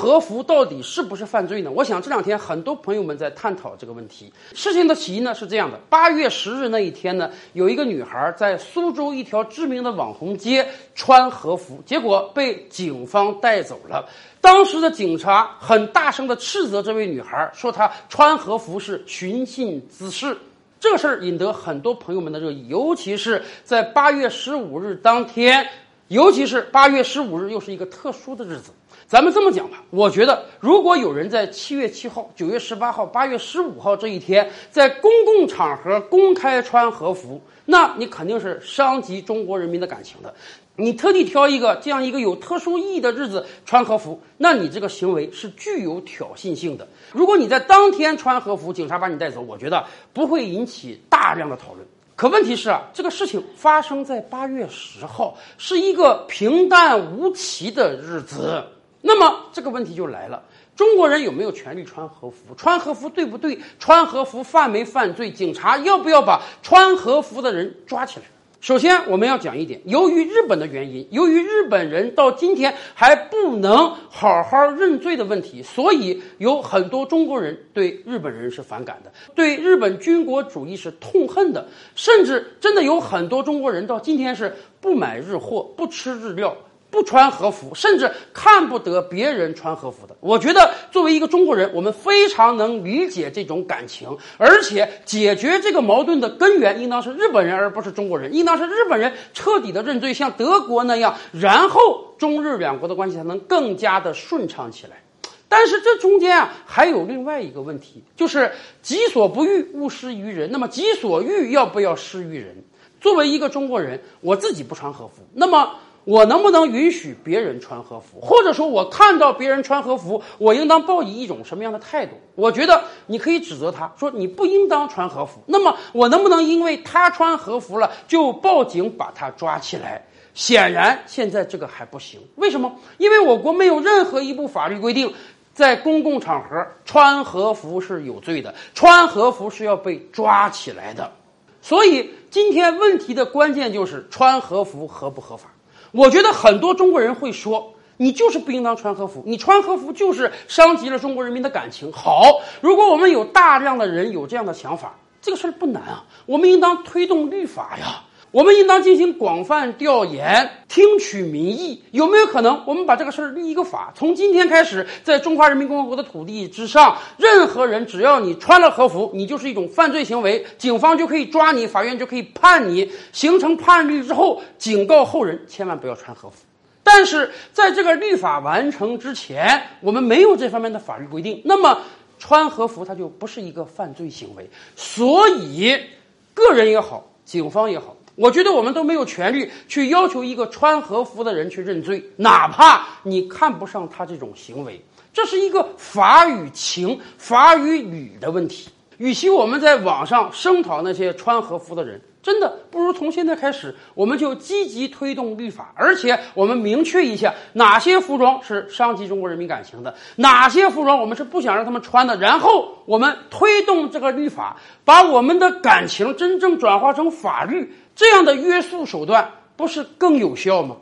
和服到底是不是犯罪呢？我想这两天很多朋友们在探讨这个问题。事情的起因呢是这样的：八月十日那一天呢，有一个女孩在苏州一条知名的网红街穿和服，结果被警方带走了。当时的警察很大声地斥责这位女孩，说她穿和服是寻衅滋事。这个事儿引得很多朋友们的热议，尤其是在八月十五日当天，尤其是八月十五日又是一个特殊的日子。咱们这么讲吧，我觉得如果有人在七月七号、九月十八号、八月十五号这一天在公共场合公开穿和服，那你肯定是伤及中国人民的感情的。你特地挑一个这样一个有特殊意义的日子穿和服，那你这个行为是具有挑衅性的。如果你在当天穿和服，警察把你带走，我觉得不会引起大量的讨论。可问题是啊，这个事情发生在八月十号，是一个平淡无奇的日子。那么这个问题就来了：中国人有没有权利穿和服？穿和服对不对？穿和服犯没犯罪？警察要不要把穿和服的人抓起来？首先，我们要讲一点，由于日本的原因，由于日本人到今天还不能好好认罪的问题，所以有很多中国人对日本人是反感的，对日本军国主义是痛恨的，甚至真的有很多中国人到今天是不买日货、不吃日料。不穿和服，甚至看不得别人穿和服的。我觉得，作为一个中国人，我们非常能理解这种感情，而且解决这个矛盾的根源应当是日本人，而不是中国人。应当是日本人彻底的认罪，像德国那样，然后中日两国的关系才能更加的顺畅起来。但是这中间啊，还有另外一个问题，就是己所不欲，勿施于人。那么己所欲要不要施于人？作为一个中国人，我自己不穿和服，那么。我能不能允许别人穿和服，或者说，我看到别人穿和服，我应当抱以一种什么样的态度？我觉得你可以指责他说你不应当穿和服。那么，我能不能因为他穿和服了就报警把他抓起来？显然，现在这个还不行。为什么？因为我国没有任何一部法律规定，在公共场合穿和服是有罪的，穿和服是要被抓起来的。所以，今天问题的关键就是穿和服合不合法。我觉得很多中国人会说，你就是不应当穿和服，你穿和服就是伤及了中国人民的感情。好，如果我们有大量的人有这样的想法，这个事儿不难啊，我们应当推动律法呀。我们应当进行广泛调研，听取民意。有没有可能，我们把这个事儿立一个法？从今天开始，在中华人民共和国的土地之上，任何人只要你穿了和服，你就是一种犯罪行为，警方就可以抓你，法院就可以判你。形成判例之后，警告后人千万不要穿和服。但是在这个律法完成之前，我们没有这方面的法律规定，那么穿和服它就不是一个犯罪行为。所以，个人也好，警方也好。我觉得我们都没有权利去要求一个穿和服的人去认罪，哪怕你看不上他这种行为，这是一个法与情、法与理的问题。与其我们在网上声讨那些穿和服的人。真的不如从现在开始，我们就积极推动律法，而且我们明确一下哪些服装是伤及中国人民感情的，哪些服装我们是不想让他们穿的，然后我们推动这个律法，把我们的感情真正转化成法律，这样的约束手段不是更有效吗？